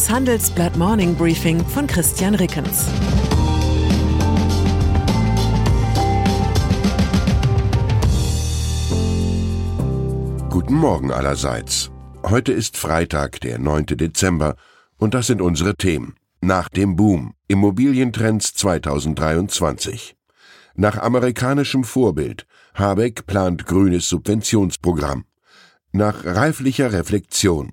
Das Handelsblatt Morning Briefing von Christian Rickens. Guten Morgen allerseits. Heute ist Freitag, der 9. Dezember, und das sind unsere Themen. Nach dem Boom. Immobilientrends 2023. Nach amerikanischem Vorbild. Habeck plant grünes Subventionsprogramm. Nach reiflicher Reflexion.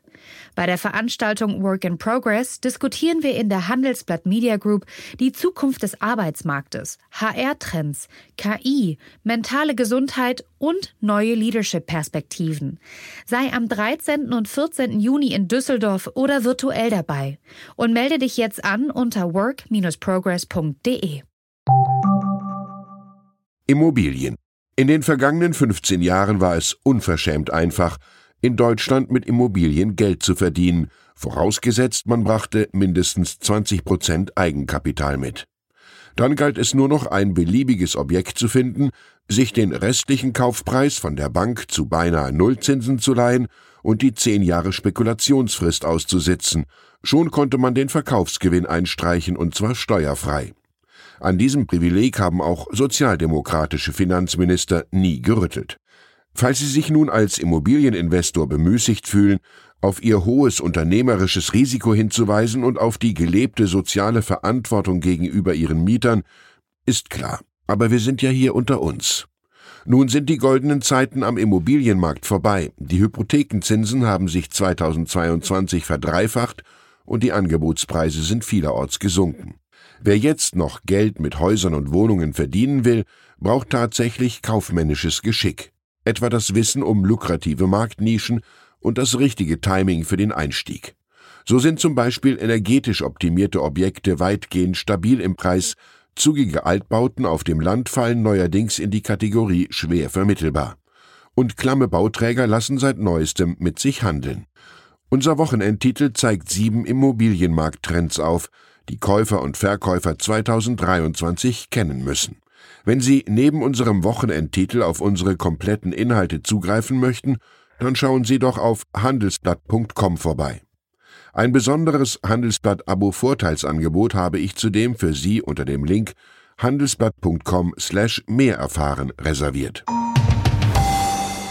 Bei der Veranstaltung Work in Progress diskutieren wir in der Handelsblatt Media Group die Zukunft des Arbeitsmarktes, HR-Trends, KI, mentale Gesundheit und neue Leadership-Perspektiven. Sei am 13. und 14. Juni in Düsseldorf oder virtuell dabei und melde dich jetzt an unter work-progress.de. Immobilien. In den vergangenen 15 Jahren war es unverschämt einfach, in Deutschland mit Immobilien Geld zu verdienen, vorausgesetzt man brachte mindestens 20 Prozent Eigenkapital mit. Dann galt es nur noch ein beliebiges Objekt zu finden, sich den restlichen Kaufpreis von der Bank zu beinahe Nullzinsen zu leihen und die zehn Jahre Spekulationsfrist auszusitzen. Schon konnte man den Verkaufsgewinn einstreichen und zwar steuerfrei. An diesem Privileg haben auch sozialdemokratische Finanzminister nie gerüttelt. Falls Sie sich nun als Immobilieninvestor bemüßigt fühlen, auf Ihr hohes unternehmerisches Risiko hinzuweisen und auf die gelebte soziale Verantwortung gegenüber Ihren Mietern, ist klar. Aber wir sind ja hier unter uns. Nun sind die goldenen Zeiten am Immobilienmarkt vorbei. Die Hypothekenzinsen haben sich 2022 verdreifacht und die Angebotspreise sind vielerorts gesunken. Wer jetzt noch Geld mit Häusern und Wohnungen verdienen will, braucht tatsächlich kaufmännisches Geschick etwa das Wissen um lukrative Marktnischen und das richtige Timing für den Einstieg. So sind zum Beispiel energetisch optimierte Objekte weitgehend stabil im Preis, zugige Altbauten auf dem Land fallen neuerdings in die Kategorie schwer vermittelbar. Und klamme Bauträger lassen seit neuestem mit sich handeln. Unser Wochenendtitel zeigt sieben Immobilienmarkttrends auf, die Käufer und Verkäufer 2023 kennen müssen. Wenn Sie neben unserem Wochenendtitel auf unsere kompletten Inhalte zugreifen möchten, dann schauen Sie doch auf handelsblatt.com vorbei. Ein besonderes Handelsblatt-Abo-Vorteilsangebot habe ich zudem für Sie unter dem Link handelsblatt.com slash mehr erfahren reserviert.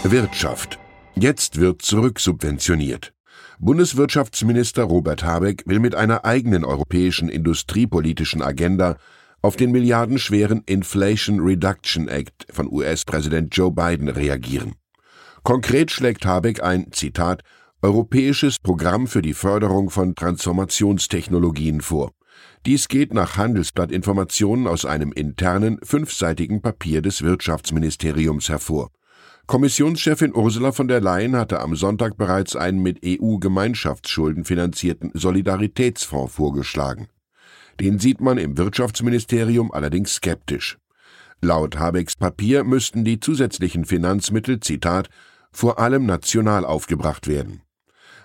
Wirtschaft. Jetzt wird zurücksubventioniert. Bundeswirtschaftsminister Robert Habeck will mit einer eigenen europäischen industriepolitischen Agenda auf den milliardenschweren Inflation Reduction Act von US-Präsident Joe Biden reagieren. Konkret schlägt Habeck ein, Zitat, europäisches Programm für die Förderung von Transformationstechnologien vor. Dies geht nach Handelsblattinformationen aus einem internen, fünfseitigen Papier des Wirtschaftsministeriums hervor. Kommissionschefin Ursula von der Leyen hatte am Sonntag bereits einen mit EU-Gemeinschaftsschulden finanzierten Solidaritätsfonds vorgeschlagen. Den sieht man im Wirtschaftsministerium allerdings skeptisch. Laut Habecks Papier müssten die zusätzlichen Finanzmittel, Zitat, vor allem national aufgebracht werden.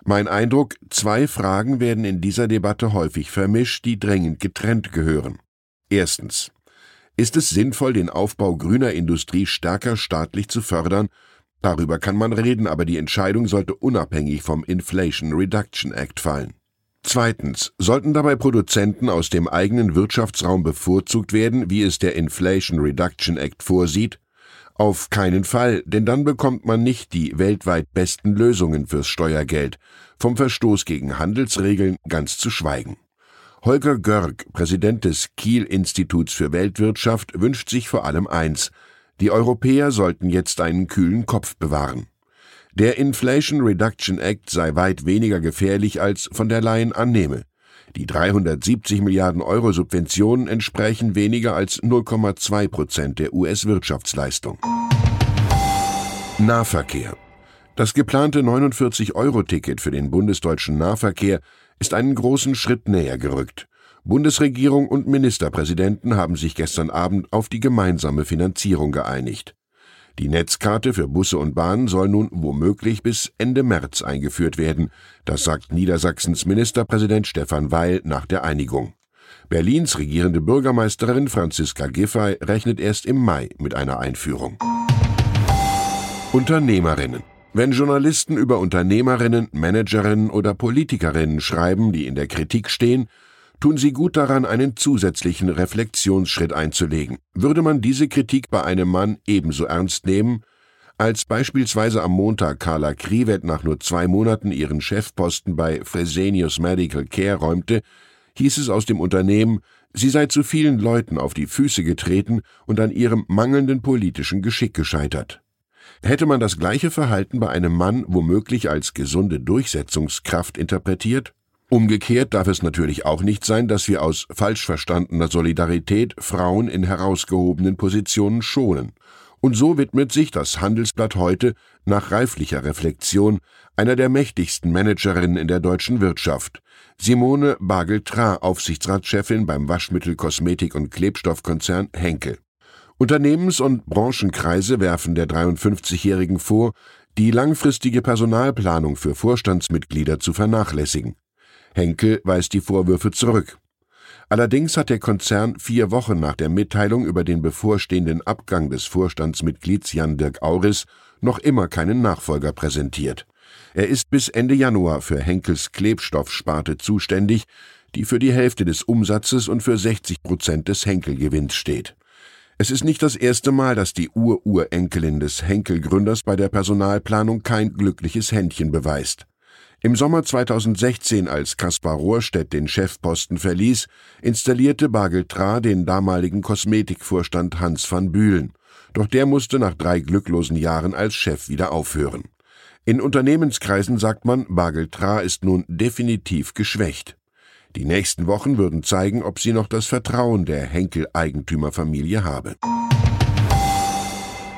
Mein Eindruck, zwei Fragen werden in dieser Debatte häufig vermischt, die drängend getrennt gehören. Erstens. Ist es sinnvoll, den Aufbau grüner Industrie stärker staatlich zu fördern? Darüber kann man reden, aber die Entscheidung sollte unabhängig vom Inflation Reduction Act fallen. Zweitens sollten dabei Produzenten aus dem eigenen Wirtschaftsraum bevorzugt werden, wie es der Inflation Reduction Act vorsieht? Auf keinen Fall, denn dann bekommt man nicht die weltweit besten Lösungen fürs Steuergeld, vom Verstoß gegen Handelsregeln ganz zu schweigen. Holger Görg, Präsident des Kiel Instituts für Weltwirtschaft, wünscht sich vor allem eins die Europäer sollten jetzt einen kühlen Kopf bewahren. Der Inflation Reduction Act sei weit weniger gefährlich als von der Leyen annehme. Die 370 Milliarden Euro Subventionen entsprechen weniger als 0,2 Prozent der US-Wirtschaftsleistung. Nahverkehr. Das geplante 49-Euro-Ticket für den bundesdeutschen Nahverkehr ist einen großen Schritt näher gerückt. Bundesregierung und Ministerpräsidenten haben sich gestern Abend auf die gemeinsame Finanzierung geeinigt. Die Netzkarte für Busse und Bahnen soll nun womöglich bis Ende März eingeführt werden. Das sagt Niedersachsens Ministerpräsident Stefan Weil nach der Einigung. Berlins regierende Bürgermeisterin Franziska Giffey rechnet erst im Mai mit einer Einführung. Unternehmerinnen. Wenn Journalisten über Unternehmerinnen, Managerinnen oder Politikerinnen schreiben, die in der Kritik stehen, tun sie gut daran, einen zusätzlichen Reflexionsschritt einzulegen. Würde man diese Kritik bei einem Mann ebenso ernst nehmen, als beispielsweise am Montag Carla Krivet nach nur zwei Monaten ihren Chefposten bei Fresenius Medical Care räumte, hieß es aus dem Unternehmen, sie sei zu vielen Leuten auf die Füße getreten und an ihrem mangelnden politischen Geschick gescheitert. Hätte man das gleiche Verhalten bei einem Mann womöglich als gesunde Durchsetzungskraft interpretiert? Umgekehrt darf es natürlich auch nicht sein, dass wir aus falsch verstandener Solidarität Frauen in herausgehobenen Positionen schonen. Und so widmet sich das Handelsblatt heute nach reiflicher Reflexion einer der mächtigsten Managerinnen in der deutschen Wirtschaft, Simone Bagel-Tra, Aufsichtsratschefin beim Waschmittel-, Kosmetik- und Klebstoffkonzern Henkel. Unternehmens- und Branchenkreise werfen der 53-Jährigen vor, die langfristige Personalplanung für Vorstandsmitglieder zu vernachlässigen. Henkel weist die Vorwürfe zurück. Allerdings hat der Konzern vier Wochen nach der Mitteilung über den bevorstehenden Abgang des Vorstandsmitglieds Jan-Dirk Auris noch immer keinen Nachfolger präsentiert. Er ist bis Ende Januar für Henkels Klebstoffsparte zuständig, die für die Hälfte des Umsatzes und für 60 Prozent des Henkelgewinns steht. Es ist nicht das erste Mal, dass die Ururenkelin des Henkel-Gründers bei der Personalplanung kein glückliches Händchen beweist. Im Sommer 2016, als Kaspar Rohrstedt den Chefposten verließ, installierte Bagel-Tra den damaligen Kosmetikvorstand Hans van Bühlen. Doch der musste nach drei glücklosen Jahren als Chef wieder aufhören. In Unternehmenskreisen sagt man, Bagel-Tra ist nun definitiv geschwächt. Die nächsten Wochen würden zeigen, ob sie noch das Vertrauen der Henkel-Eigentümerfamilie habe.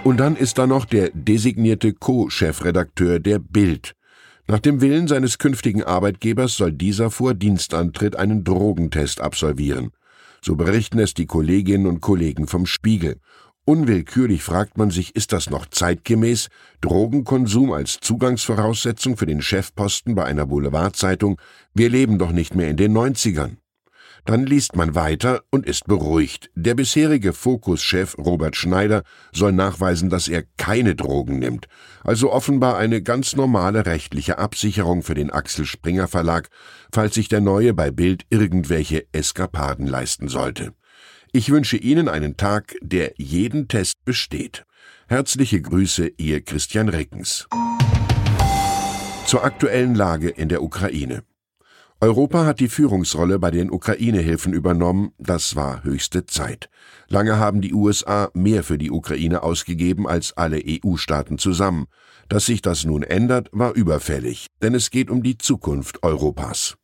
Und dann ist da noch der designierte Co-Chefredakteur der Bild, nach dem Willen seines künftigen Arbeitgebers soll dieser vor Dienstantritt einen Drogentest absolvieren. So berichten es die Kolleginnen und Kollegen vom Spiegel. Unwillkürlich fragt man sich, ist das noch zeitgemäß, Drogenkonsum als Zugangsvoraussetzung für den Chefposten bei einer Boulevardzeitung? Wir leben doch nicht mehr in den 90ern. Dann liest man weiter und ist beruhigt. Der bisherige Fokus-Chef Robert Schneider soll nachweisen, dass er keine Drogen nimmt. Also offenbar eine ganz normale rechtliche Absicherung für den Axel Springer Verlag, falls sich der Neue bei Bild irgendwelche Eskapaden leisten sollte. Ich wünsche Ihnen einen Tag, der jeden Test besteht. Herzliche Grüße, Ihr Christian Rickens. Zur aktuellen Lage in der Ukraine. Europa hat die Führungsrolle bei den Ukraine-Hilfen übernommen, das war höchste Zeit. Lange haben die USA mehr für die Ukraine ausgegeben als alle EU-Staaten zusammen. Dass sich das nun ändert, war überfällig, denn es geht um die Zukunft Europas.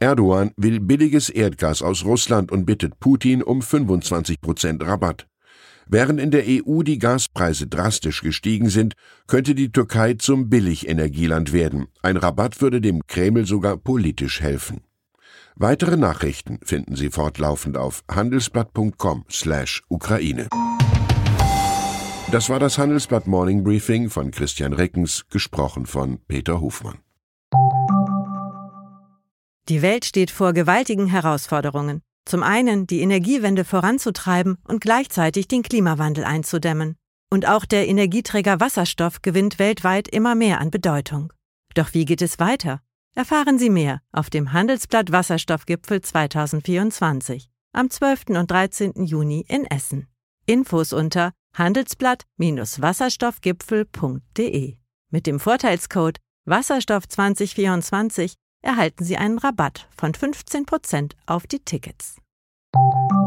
Erdogan will billiges Erdgas aus Russland und bittet Putin um 25 Prozent Rabatt. Während in der EU die Gaspreise drastisch gestiegen sind, könnte die Türkei zum Billigenergieland werden. Ein Rabatt würde dem Kreml sogar politisch helfen. Weitere Nachrichten finden Sie fortlaufend auf handelsblatt.com/Ukraine. Das war das Handelsblatt Morning Briefing von Christian Reckens, gesprochen von Peter Hofmann. Die Welt steht vor gewaltigen Herausforderungen. Zum einen die Energiewende voranzutreiben und gleichzeitig den Klimawandel einzudämmen. Und auch der Energieträger Wasserstoff gewinnt weltweit immer mehr an Bedeutung. Doch wie geht es weiter? Erfahren Sie mehr auf dem Handelsblatt Wasserstoffgipfel 2024 am 12. und 13. Juni in Essen. Infos unter handelsblatt-wasserstoffgipfel.de. Mit dem Vorteilscode Wasserstoff 2024 erhalten Sie einen Rabatt von 15% auf die Tickets. you